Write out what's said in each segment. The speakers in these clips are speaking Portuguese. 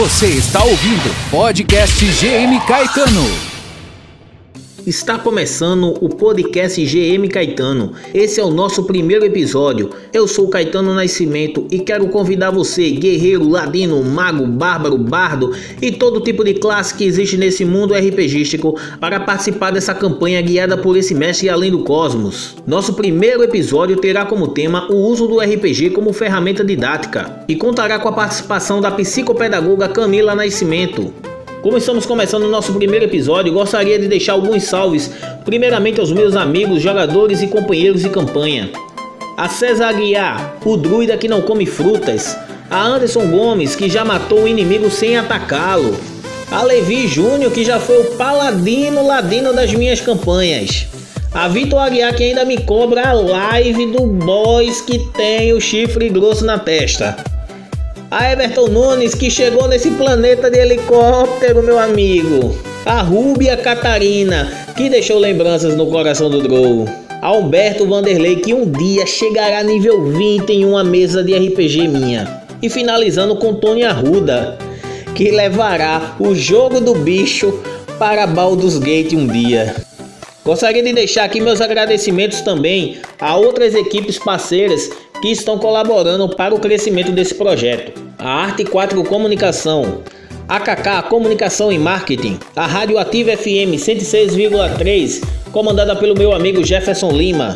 Você está ouvindo Podcast GM Caetano. Está começando o podcast GM Caetano. Esse é o nosso primeiro episódio. Eu sou Caetano Nascimento e quero convidar você, guerreiro, ladino, mago, bárbaro, bardo e todo tipo de classe que existe nesse mundo RPGístico para participar dessa campanha guiada por esse mestre além do cosmos. Nosso primeiro episódio terá como tema o uso do RPG como ferramenta didática e contará com a participação da psicopedagoga Camila Nascimento. Como estamos começando o nosso primeiro episódio, gostaria de deixar alguns salves, primeiramente aos meus amigos, jogadores e companheiros de campanha. A César Aguiar, o druida que não come frutas. A Anderson Gomes, que já matou o inimigo sem atacá-lo. A Levi Júnior, que já foi o paladino ladino das minhas campanhas. A Vitor Aguiar, que ainda me cobra a live do boss que tem o chifre grosso na testa. A Everton Nunes, que chegou nesse planeta de helicóptero, meu amigo. A Rúbia Catarina, que deixou lembranças no coração do Drow. A Vanderlei, que um dia chegará nível 20 em uma mesa de RPG minha. E finalizando com Tony Arruda, que levará o jogo do bicho para Baldur's Gate um dia. Gostaria de deixar aqui meus agradecimentos também a outras equipes parceiras que estão colaborando para o crescimento desse projeto. A Arte 4 Comunicação, AKK Comunicação e Marketing, a Rádio Ativa FM 106,3, comandada pelo meu amigo Jefferson Lima.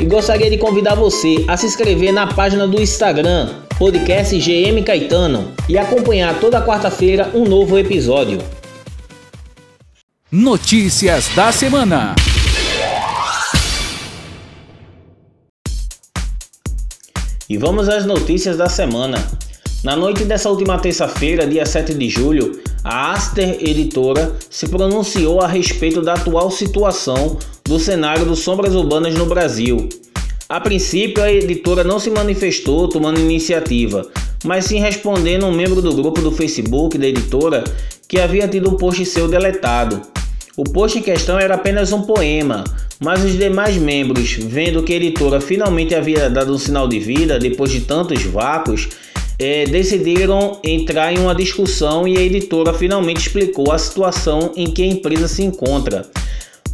E gostaria de convidar você a se inscrever na página do Instagram, podcast GM Caetano, e acompanhar toda quarta-feira um novo episódio. Notícias da semana. E vamos às notícias da semana. Na noite dessa última terça-feira, dia 7 de julho, a Aster Editora se pronunciou a respeito da atual situação do cenário dos sombras urbanas no Brasil. A princípio, a editora não se manifestou tomando iniciativa, mas sim respondendo um membro do grupo do Facebook da editora que havia tido um post seu deletado. O post em questão era apenas um poema, mas os demais membros, vendo que a editora finalmente havia dado um sinal de vida depois de tantos vácuos, é, decidiram entrar em uma discussão e a editora finalmente explicou a situação em que a empresa se encontra.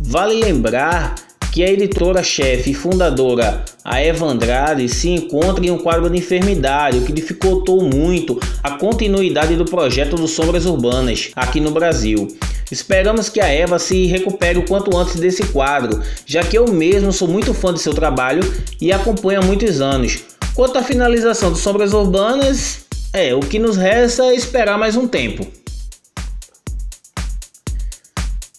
Vale lembrar que a editora-chefe e fundadora, a Eva Andrade, se encontra em um quadro de enfermidade, o que dificultou muito a continuidade do projeto do Sombras Urbanas aqui no Brasil. Esperamos que a Eva se recupere o quanto antes desse quadro, já que eu mesmo sou muito fã de seu trabalho e acompanho há muitos anos. Quanto à finalização do Sombras Urbanas, é, o que nos resta é esperar mais um tempo.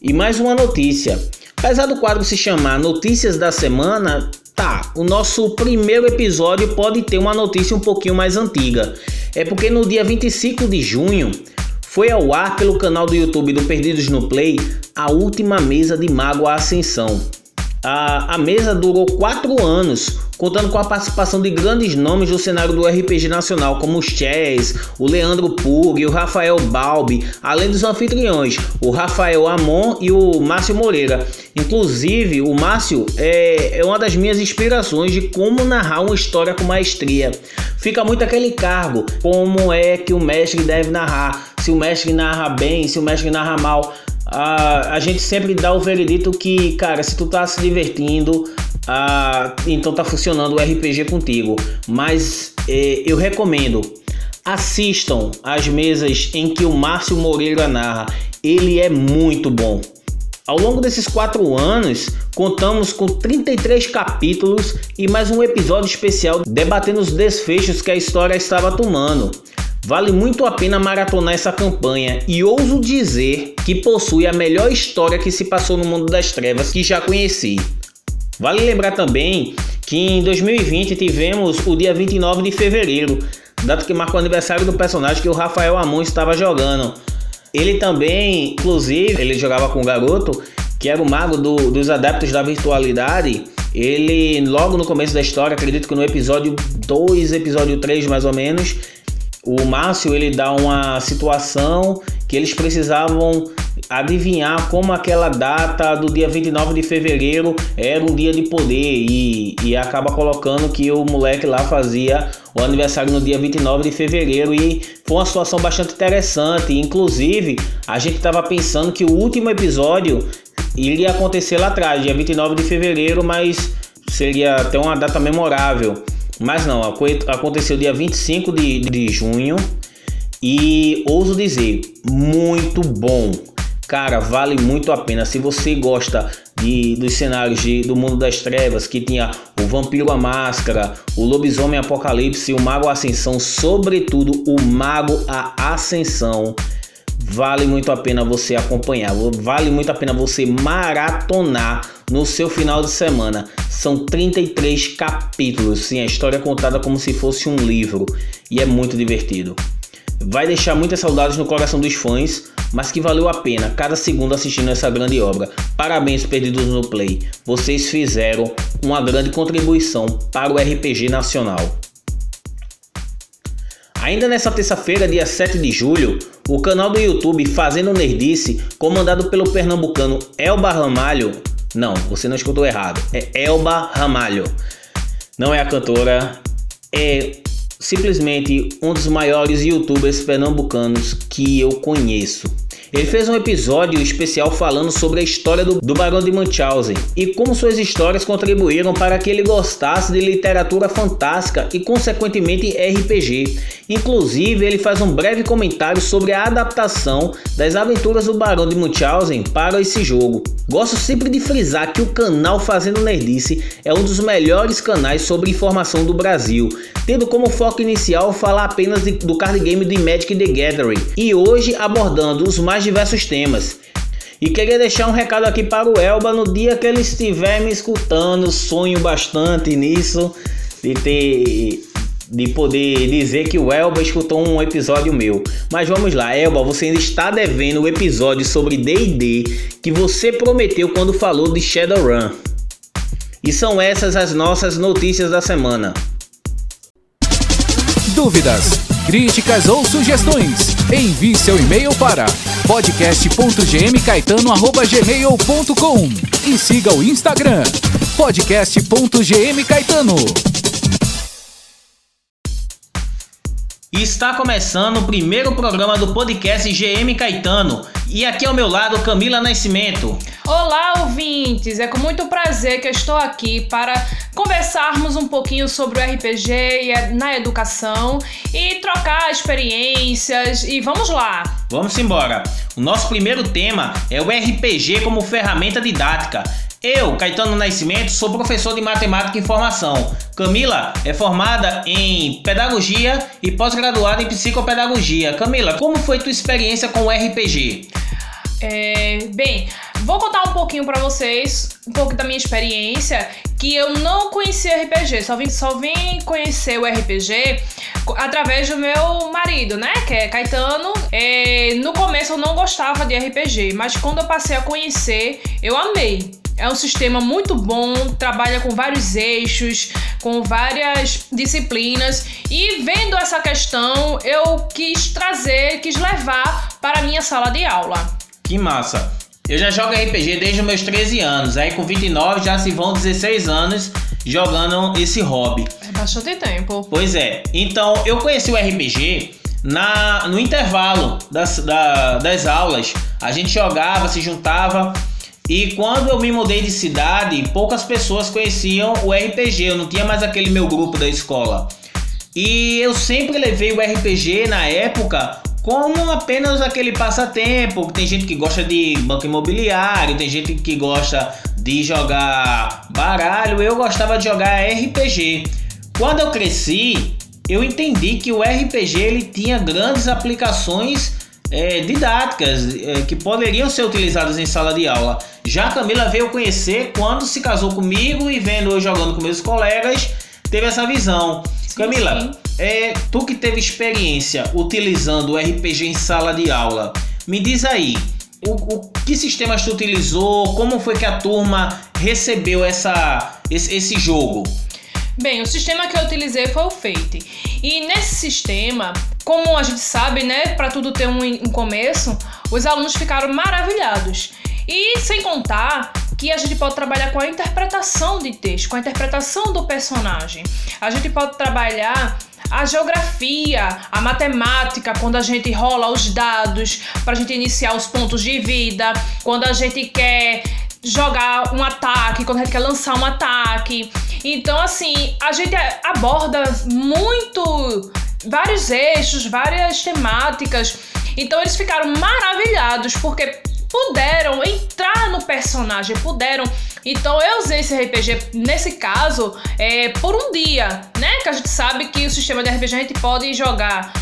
E mais uma notícia. Apesar do quadro se chamar Notícias da Semana, tá, o nosso primeiro episódio pode ter uma notícia um pouquinho mais antiga. É porque no dia 25 de junho foi ao ar pelo canal do YouTube do Perdidos no Play a última mesa de Mago Ascensão. A, a mesa durou quatro anos, contando com a participação de grandes nomes do cenário do RPG nacional, como o Chess, o Leandro Pug o Rafael Balbi, além dos anfitriões, o Rafael Amon e o Márcio Moreira. Inclusive, o Márcio é, é uma das minhas inspirações de como narrar uma história com maestria. Fica muito aquele cargo, como é que o mestre deve narrar, se o mestre narra bem, se o mestre narra mal a, a gente sempre dá o veredito que, cara, se tu tá se divertindo, a, então tá funcionando o RPG contigo. Mas é, eu recomendo, assistam as mesas em que o Márcio Moreira narra. Ele é muito bom. Ao longo desses quatro anos, contamos com 33 capítulos e mais um episódio especial debatendo os desfechos que a história estava tomando. Vale muito a pena maratonar essa campanha e ouso dizer que possui a melhor história que se passou no mundo das trevas que já conheci. Vale lembrar também que em 2020 tivemos o dia 29 de fevereiro, data que marca o aniversário do personagem que o Rafael Amon estava jogando. Ele também, inclusive, ele jogava com um garoto que era o mago do, dos adeptos da virtualidade. Ele, logo no começo da história, acredito que no episódio 2, episódio 3 mais ou menos, o Márcio ele dá uma situação que eles precisavam adivinhar como aquela data do dia 29 de fevereiro era um dia de poder e, e acaba colocando que o moleque lá fazia o aniversário no dia 29 de fevereiro e foi uma situação bastante interessante. Inclusive, a gente estava pensando que o último episódio iria acontecer lá atrás, dia 29 de fevereiro, mas seria até uma data memorável. Mas não, aconteceu dia 25 de, de junho e ouso dizer, muito bom. Cara, vale muito a pena. Se você gosta de, dos cenários de, do mundo das trevas, que tinha o Vampiro a Máscara, o Lobisomem Apocalipse, o Mago Ascensão, sobretudo o Mago a Ascensão, vale muito a pena você acompanhar. Vale muito a pena você maratonar no seu final de semana. São 33 capítulos, sim, a história é contada como se fosse um livro e é muito divertido. Vai deixar muitas saudades no coração dos fãs, mas que valeu a pena cada segundo assistindo essa grande obra. Parabéns, Perdidos no Play. Vocês fizeram uma grande contribuição para o RPG nacional. Ainda nessa terça-feira, dia 7 de julho, o canal do YouTube Fazendo Nerdice, comandado pelo pernambucano Elba Ramalho, não, você não escutou errado, é Elba Ramalho, não é a cantora, é simplesmente um dos maiores youtubers pernambucanos que eu conheço. Ele fez um episódio especial falando sobre a história do, do Barão de Munchausen e como suas histórias contribuíram para que ele gostasse de literatura fantástica e, consequentemente, RPG. Inclusive, ele faz um breve comentário sobre a adaptação das aventuras do Barão de Munchausen para esse jogo. Gosto sempre de frisar que o canal Fazendo Nerdice é um dos melhores canais sobre informação do Brasil, tendo como foco inicial falar apenas de, do card game de Magic the Gathering e hoje abordando os mais diversos temas. E queria deixar um recado aqui para o Elba no dia que ele estiver me escutando, sonho bastante nisso de ter de poder dizer que o Elba escutou um episódio meu. Mas vamos lá, Elba, você ainda está devendo o episódio sobre D&D que você prometeu quando falou de Shadowrun. E são essas as nossas notícias da semana. Dúvidas, críticas ou sugestões? Envie seu e-mail para podcast.gmcaetano@gmail.com e siga o Instagram podcast.gmcaetano. Está começando o primeiro programa do podcast GM Caetano. E aqui ao meu lado, Camila Nascimento. Olá, ouvintes! É com muito prazer que eu estou aqui para conversarmos um pouquinho sobre o RPG na educação e trocar experiências. E vamos lá! Vamos embora! O nosso primeiro tema é o RPG como ferramenta didática. Eu, Caetano Nascimento, sou professor de matemática e informação. Camila é formada em pedagogia e pós-graduada em psicopedagogia. Camila, como foi tua experiência com o RPG? É, bem, vou contar um pouquinho para vocês, um pouco da minha experiência, que eu não conhecia RPG, só vim, só vim conhecer o RPG através do meu marido, né, que é Caetano. É, no começo eu não gostava de RPG, mas quando eu passei a conhecer, eu amei. É um sistema muito bom, trabalha com vários eixos, com várias disciplinas. E vendo essa questão, eu quis trazer, quis levar para a minha sala de aula. Que massa! Eu já jogo RPG desde os meus 13 anos, aí com 29 já se vão 16 anos jogando esse hobby. É bastante tempo. Pois é. Então eu conheci o RPG na, no intervalo das, da, das aulas. A gente jogava, se juntava e quando eu me mudei de cidade, poucas pessoas conheciam o RPG, eu não tinha mais aquele meu grupo da escola. E eu sempre levei o RPG na época como apenas aquele passatempo. Tem gente que gosta de banco imobiliário, tem gente que gosta de jogar baralho. Eu gostava de jogar RPG. Quando eu cresci, eu entendi que o RPG ele tinha grandes aplicações é, didáticas é, que poderiam ser utilizadas em sala de aula. Já a Camila veio conhecer quando se casou comigo e vendo eu jogando com meus colegas, teve essa visão. Sim, Camila, sim. É, tu que teve experiência utilizando o RPG em sala de aula, me diz aí, o, o que sistemas tu utilizou, como foi que a turma recebeu essa, esse, esse jogo? Bem, o sistema que eu utilizei foi o Fate. E nesse sistema, como a gente sabe, né, para tudo ter um, um começo, os alunos ficaram maravilhados. E sem contar que a gente pode trabalhar com a interpretação de texto, com a interpretação do personagem. A gente pode trabalhar a geografia, a matemática, quando a gente rola os dados para a gente iniciar os pontos de vida, quando a gente quer jogar um ataque, quando a gente quer lançar um ataque. Então, assim, a gente aborda muito vários eixos, várias temáticas. Então, eles ficaram maravilhados porque puderam entrar no personagem, puderam. Então eu usei esse RPG nesse caso é, por um dia, né? Que a gente sabe que o sistema de RPG a gente pode jogar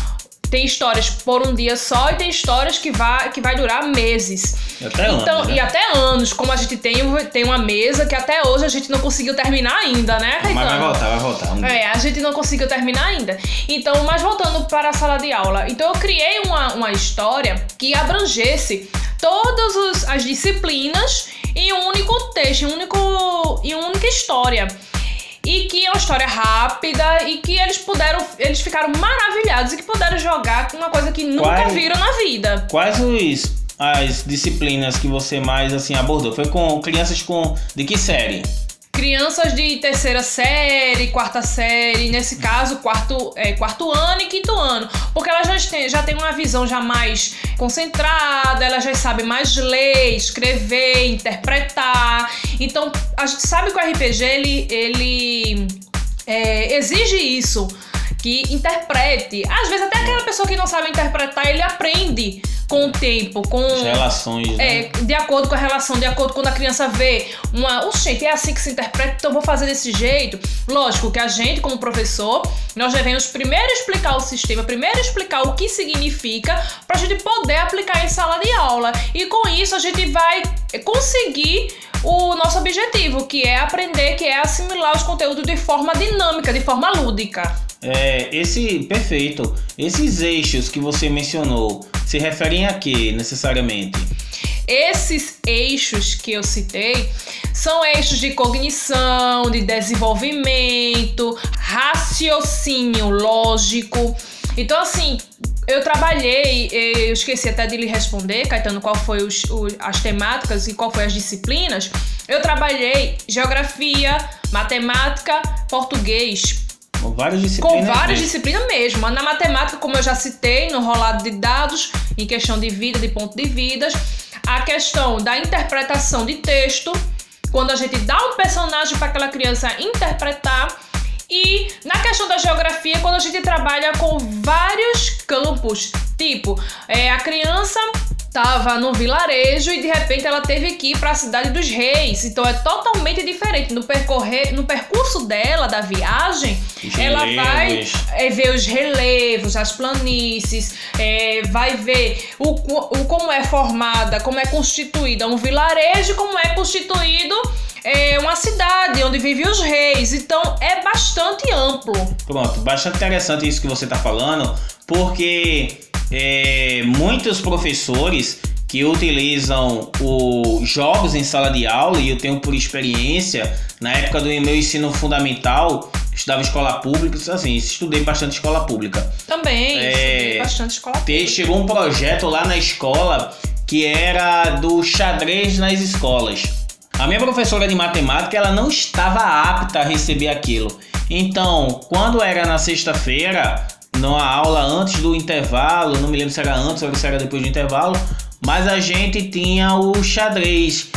tem histórias por um dia só e tem histórias que vai, que vai durar meses. Até então, anos, né? E até anos, como a gente tem, tem uma mesa que até hoje a gente não conseguiu terminar ainda, né, Mas vai Caetano? voltar, vai voltar. Um. É, a gente não conseguiu terminar ainda. Então, mas voltando para a sala de aula. Então, eu criei uma, uma história que abrangesse todas os- as disciplinas em um único texto, em, um único, em uma única história. E que é uma história rápida e que eles puderam, eles ficaram maravilhados e que puderam jogar com uma coisa que nunca Qual- viram na vida. Quais os, as disciplinas que você mais assim abordou? Foi com crianças com de que série? Crianças de terceira série, quarta série, nesse caso, quarto, é, quarto ano e quinto ano. Porque elas já têm, já têm uma visão já mais concentrada, elas já sabem mais ler, escrever, interpretar. Então, a gente sabe que o RPG, ele, ele é, exige isso. Que interprete. Às vezes, até aquela pessoa que não sabe interpretar, ele aprende com o tempo, com As relações, né? é, de acordo com a relação, de acordo com quando a criança vê uma. O gente, é assim que se interpreta, então eu vou fazer desse jeito. Lógico que a gente, como professor, nós devemos primeiro explicar o sistema, primeiro explicar o que significa, pra gente poder aplicar em sala de aula. E com isso a gente vai conseguir o nosso objetivo, que é aprender, que é assimilar os conteúdos de forma dinâmica, de forma lúdica. É, esse perfeito. Esses eixos que você mencionou se referem a quê necessariamente? Esses eixos que eu citei são eixos de cognição, de desenvolvimento, raciocínio lógico. Então, assim, eu trabalhei, eu esqueci até de lhe responder, Caetano, qual foi os, as temáticas e qual foi as disciplinas. Eu trabalhei geografia, matemática, português, Com várias com disciplinas. várias né? disciplinas mesmo. Na matemática, como eu já citei, no rolado de dados, em questão de vida, de ponto de vidas, a questão da interpretação de texto, quando a gente dá um personagem para aquela criança interpretar. E na questão da geografia, quando a gente trabalha com vários campos, tipo, é, a criança tava no vilarejo e de repente ela teve que ir para a cidade dos reis. Então é totalmente diferente no percorrer, no percurso dela da viagem, Os ela vai relevos. é, ver os relevos, as planícies, é, vai ver o, o como é formada, como é constituída um vilarejo, como é constituído é, uma cidade onde vivem os reis. Então é bastante amplo. Pronto, bastante interessante isso que você está falando, porque é, muitos professores que utilizam os jogos em sala de aula, e eu tenho por experiência, na época do meu ensino fundamental, estudava escola pública, assim, estudei bastante escola pública. Também, É, estudei bastante escola Te- Chegou um projeto lá na escola que era do xadrez nas escolas. A minha professora de matemática ela não estava apta a receber aquilo. Então, quando era na sexta-feira, numa aula antes do intervalo, não me lembro se era antes ou se era depois do intervalo, mas a gente tinha o xadrez.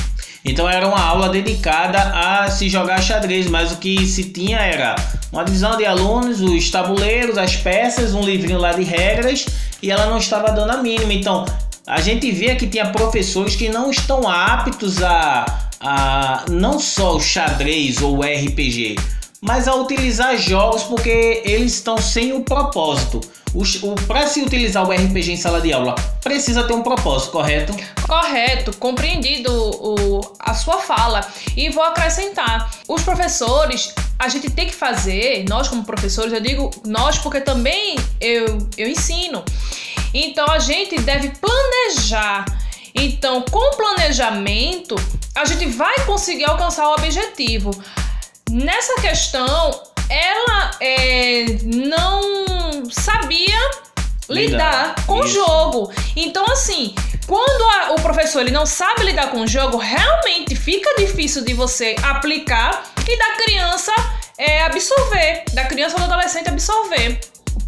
Então era uma aula dedicada a se jogar xadrez, mas o que se tinha era uma divisão de alunos, os tabuleiros, as peças, um livrinho lá de regras, e ela não estava dando a mínima. Então a gente vê que tinha professores que não estão aptos a, a não só o xadrez ou o RPG, mas a utilizar jogos porque eles estão sem o propósito. O, o, Para se utilizar o RPG em sala de aula, precisa ter um propósito, correto? Correto, compreendido o, a sua fala. E vou acrescentar: os professores, a gente tem que fazer, nós como professores, eu digo nós porque também eu, eu ensino. Então a gente deve planejar. Então, com planejamento, a gente vai conseguir alcançar o objetivo. Nessa questão, ela é, não sabia lidar, Lidar, com o jogo. Então, assim, quando a- o professor ele não sabe lidar com o jogo, realmente fica difícil de você aplicar e da criança é, absorver, da criança ou do adolescente absorver.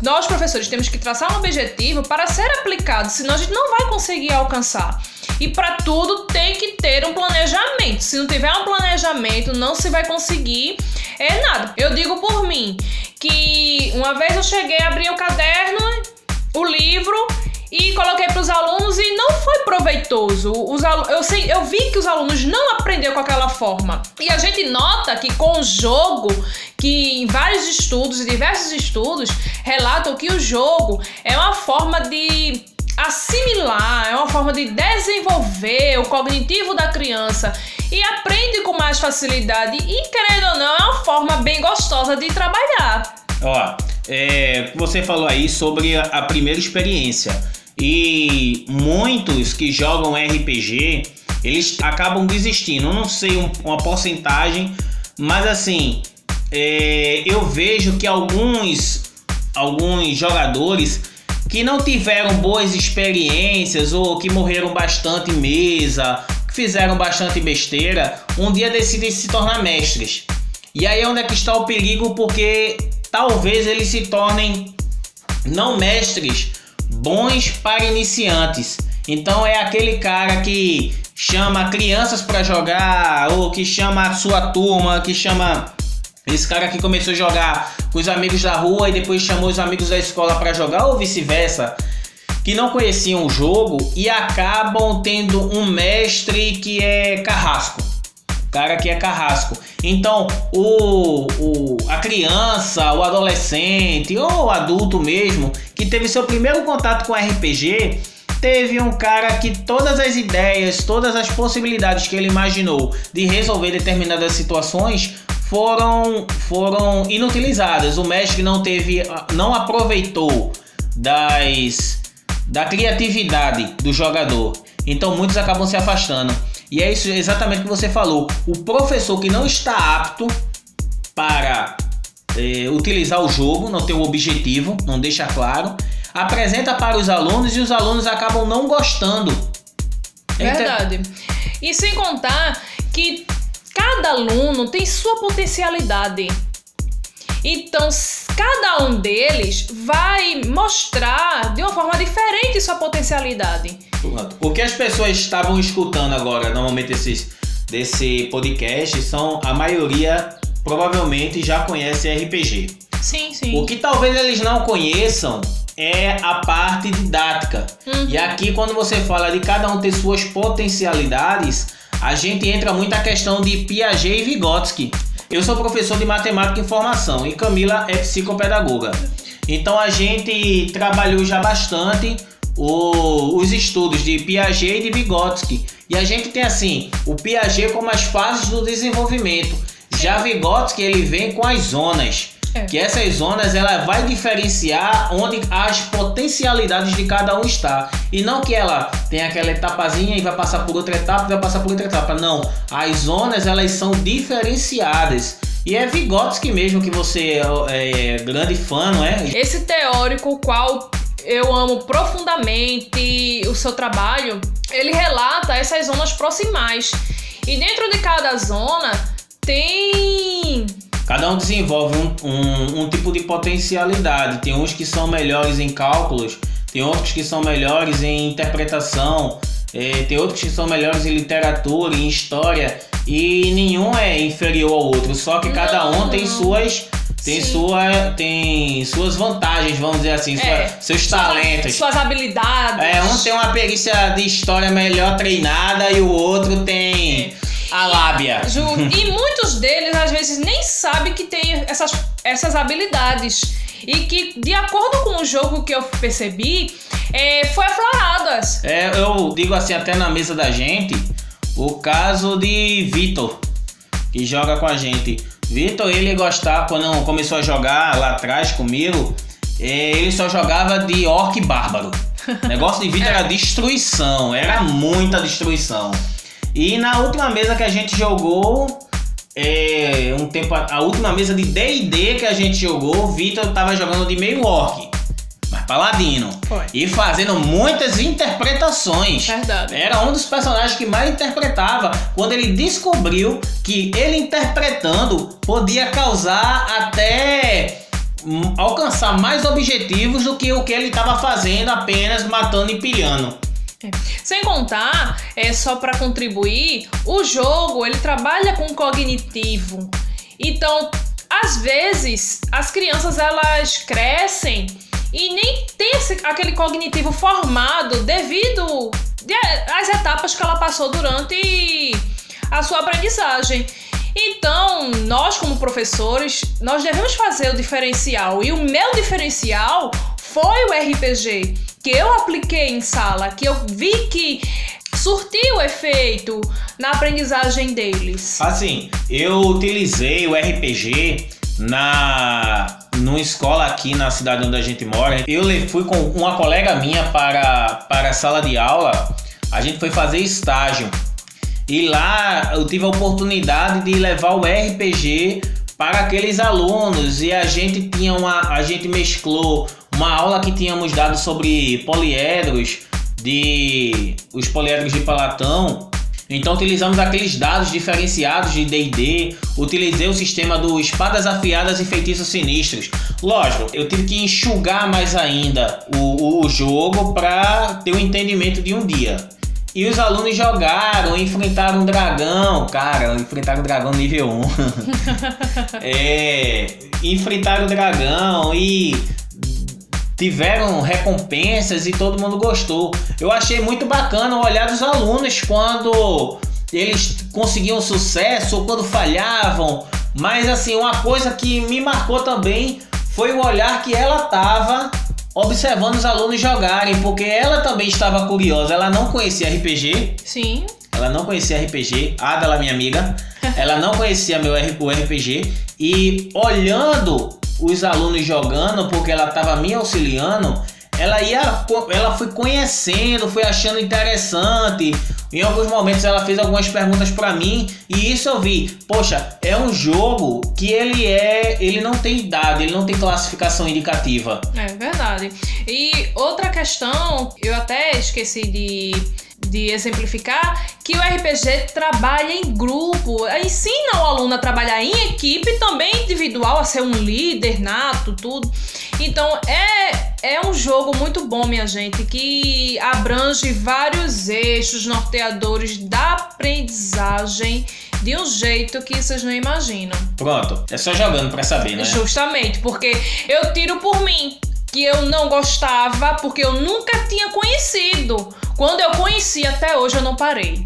nós professores temos que traçar um objetivo para ser aplicado, senão a gente não vai conseguir alcançar. E para tudo tem que ter um planejamento. Se não tiver um planejamento, não se vai conseguir é nada. Eu digo por mim que uma vez eu cheguei, abri o caderno, o livro e coloquei para os alunos e não foi proveitoso. Os eu, sei, eu vi que os alunos não aprenderam com aquela forma. E a gente nota que com o jogo, que em vários estudos e diversos estudos relatam que o jogo é uma forma de assimilar, é uma forma de desenvolver o cognitivo da criança e aprende com mais facilidade. E querendo ou não, é uma forma bem gostosa de trabalhar. Ó, é, você falou aí sobre a, primeira experiência. E muitos que jogam RPG, eles acabam desistindo. Eu não sei um, uma porcentagem, mas assim, é, eu vejo que alguns, alguns jogadores que não tiveram boas experiências ou que morreram bastante em mesa, que fizeram bastante besteira, um dia decidem se tornar mestres. E aí é onde é que está o perigo, porque talvez eles se tornem não mestres bons para iniciantes. Então é aquele cara que chama crianças para jogar ou que chama a sua turma, que chama esse cara que começou a jogar com os amigos da rua e depois chamou os amigos da escola para jogar ou vice-versa, que não conheciam o jogo e acabam tendo um mestre que é carrasco. Cara que é carrasco. Então, o, o, a criança, o adolescente ou o adulto mesmo que teve seu primeiro contato com RPG, teve um cara que todas as ideias, todas as possibilidades que ele imaginou de resolver determinadas situações foram foram inutilizadas. O mestre não teve não aproveitou das da criatividade do jogador. Então muitos acabam se afastando. E é isso exatamente que você falou. O professor que não está apto para é, utilizar o jogo, não tem o um objetivo, não deixa claro, apresenta para os alunos e os alunos acabam não gostando. Verdade. E sem contar que cada aluno tem sua potencialidade. Então, cada um deles vai mostrar de uma forma diferente sua potencialidade. O que as pessoas estavam escutando agora, normalmente esses desse podcast, são a maioria provavelmente já conhece RPG. Sim, sim. O que talvez eles não conheçam é a parte didática. Uhum. E aqui, quando você fala de cada um ter suas potencialidades, a gente entra muito a questão de Piaget e Vygotsky. Eu sou professor de matemática e informação e Camila é psicopedagoga. Então a gente trabalhou já bastante o, os estudos de Piaget e de Vygotsky. E a gente tem assim, o Piaget como as fases do desenvolvimento. Já Vygotsky ele vem com as zonas. Que essas zonas ela vai diferenciar onde as potencialidades de cada um está. E não que ela tenha aquela etapazinha e vai passar por outra etapa, vai passar por outra etapa. Não. As zonas elas são diferenciadas. E é Vygotsky mesmo que você é, é grande fã, não é? Esse teórico, qual eu amo profundamente o seu trabalho, ele relata essas zonas proximais. E dentro de cada zona tem Cada um desenvolve um, um, um, tipo de potencialidade. Tem uns que são melhores em cálculos, tem outros que são melhores em interpretação, é, tem outros que são melhores em literatura, em história, e nenhum é inferior ao outro. Só que cada um tem suas tem sua tem suas vantagens, vamos dizer assim, é, sua, seus talentos, suas habilidades. É, um tem uma perícia de história melhor treinada e o outro tem é a lábia. Ju, e muitos deles às vezes nem sabem que tem essas, essas habilidades. E que, de acordo com o jogo que eu percebi, é, foi afloradas. É, eu digo assim, até na mesa da gente, o caso de Vitor, que joga com a gente. Vitor, ele gostava, quando começou a jogar lá atrás comigo, é, ele só jogava de orc bárbaro. O negócio de Vitor é. era destruição, era muita destruição. E na última mesa que a gente jogou, é, um tempo a, a última mesa de D&D que a gente jogou, o Vitor tava jogando de meio orc, mas paladino. Foi. E fazendo muitas interpretações. Verdade. Era um dos personagens que mais interpretava quando ele descobriu que ele interpretando podia causar até hum, alcançar mais objetivos do que o que ele estava fazendo apenas matando e pilhando. É. Sem contar, é só para contribuir, o jogo ele trabalha com cognitivo. Então, às vezes, as crianças elas crescem e nem tem esse, aquele cognitivo formado devido às etapas que ela passou durante a sua aprendizagem. Então, nós como professores, nós devemos fazer o diferencial. E o meu diferencial foi o RPG que eu apliquei em sala, que eu vi que surtiu efeito na aprendizagem deles. Assim, eu utilizei o RPG na numa escola aqui na cidade onde a gente mora. Eu fui com uma colega minha para, para a sala de aula. A gente foi fazer estágio. E lá eu tive a oportunidade de levar o RPG para aqueles alunos e a gente tinha uma a gente mesclou uma aula que tínhamos dado sobre poliedros de os poliedros de Platão então utilizamos aqueles dados diferenciados de D&D, utilizei o sistema do espadas afiadas e feitiços sinistros. Lógico, eu tive que enxugar mais ainda o, o jogo para ter o um entendimento de um dia. E os alunos jogaram, enfrentaram um dragão, cara, enfrentaram o dragão nível 1. é, enfrentaram o dragão e tiveram recompensas e todo mundo gostou. Eu achei muito bacana o olhar dos alunos quando eles conseguiam sucesso ou quando falhavam. Mas assim, uma coisa que me marcou também foi o olhar que ela tava observando os alunos jogarem, porque ela também estava curiosa. Ela não conhecia RPG. Sim. Ela não conhecia RPG. A Adela, minha amiga, ela não conhecia meu o RPG e olhando os alunos jogando, porque ela estava me auxiliando, ela ia, ela foi conhecendo, foi achando interessante. Em alguns momentos ela fez algumas perguntas para mim e isso eu vi. Poxa, é um jogo que ele é, ele não tem idade, ele não tem classificação indicativa. É verdade. E outra questão, eu até esqueci de de exemplificar que o RPG trabalha em grupo, ensina o aluno a trabalhar em equipe, também individual, a ser um líder nato, tudo. Então é, é um jogo muito bom, minha gente, que abrange vários eixos norteadores da aprendizagem de um jeito que vocês não imaginam. Pronto, é só jogando para saber, né? Justamente, porque eu tiro por mim que eu não gostava porque eu nunca tinha conhecido. Quando eu conheci até hoje eu não parei.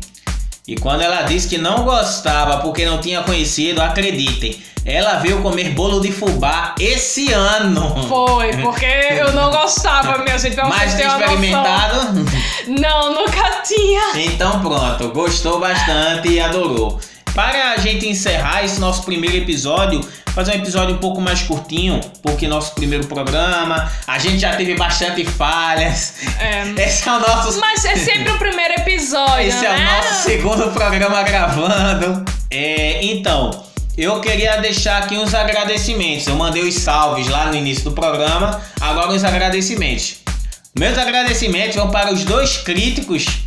E quando ela disse que não gostava porque não tinha conhecido, acreditem, ela veio comer bolo de fubá esse ano. Foi, porque eu não gostava, minha gente. Pra Mas tinha experimentado? Não, nunca tinha. Então pronto, gostou bastante e adorou. Para a gente encerrar esse nosso primeiro episódio, fazer um episódio um pouco mais curtinho, porque nosso primeiro programa, a gente já teve bastante falhas. É, esse é o nosso. Mas é sempre o primeiro episódio. Esse né? é o né? nosso segundo programa gravando. É, então, eu queria deixar aqui uns agradecimentos. Eu mandei os salves lá no início do programa, agora os agradecimentos. Meus agradecimentos vão para os dois críticos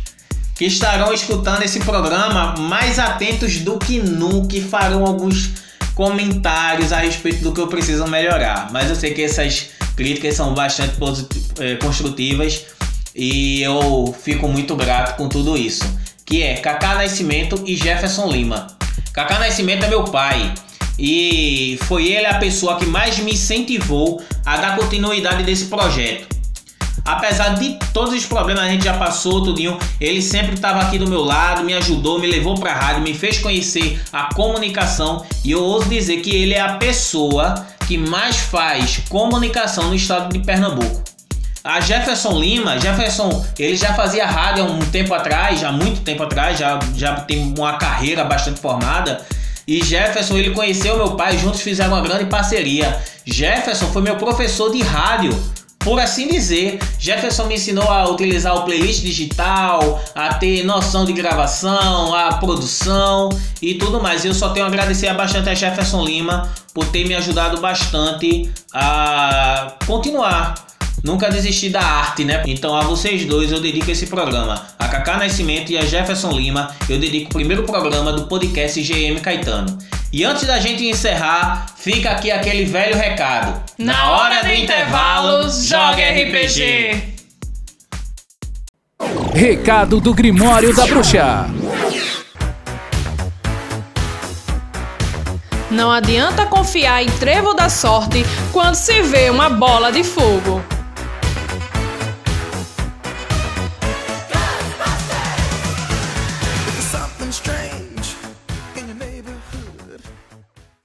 que estarão escutando esse programa mais atentos do que nunca e farão alguns comentários a respeito do que eu preciso melhorar. Mas eu sei que essas críticas são bastante é, construtivas e eu fico muito grato com tudo isso. Que é Kaká Nascimento e Jefferson Lima. Kaká Nascimento é meu pai e foi ele a pessoa que mais me incentivou a dar continuidade desse projeto. Apesar de todos os problemas a gente já passou, tudinho, ele sempre estava aqui do meu lado, me ajudou, me levou para a rádio, me fez conhecer a comunicação e eu ouso dizer que ele é a pessoa que mais faz comunicação no estado de Pernambuco. A Jefferson Lima, Jefferson, ele já fazia rádio há um tempo atrás, há muito tempo atrás, já, já tem uma carreira bastante formada. E Jefferson, ele conheceu meu pai, juntos fizeram uma grande parceria. Jefferson foi meu professor de rádio por assim dizer, Jefferson me ensinou a utilizar o playlist digital, a ter noção de gravação, a produção e tudo mais. Eu só tenho a agradecer bastante a Jefferson Lima por ter me ajudado bastante a continuar. Nunca desistir da arte, né? Então a vocês dois eu dedico esse programa. A Cacá Nascimento e a Jefferson Lima eu dedico o primeiro programa do podcast GM Caetano. E antes da gente encerrar, fica aqui aquele velho recado. Na hora do intervalo, jogue RPG. Recado do Grimório da Bruxa. Não adianta confiar em trevo da sorte quando se vê uma bola de fogo.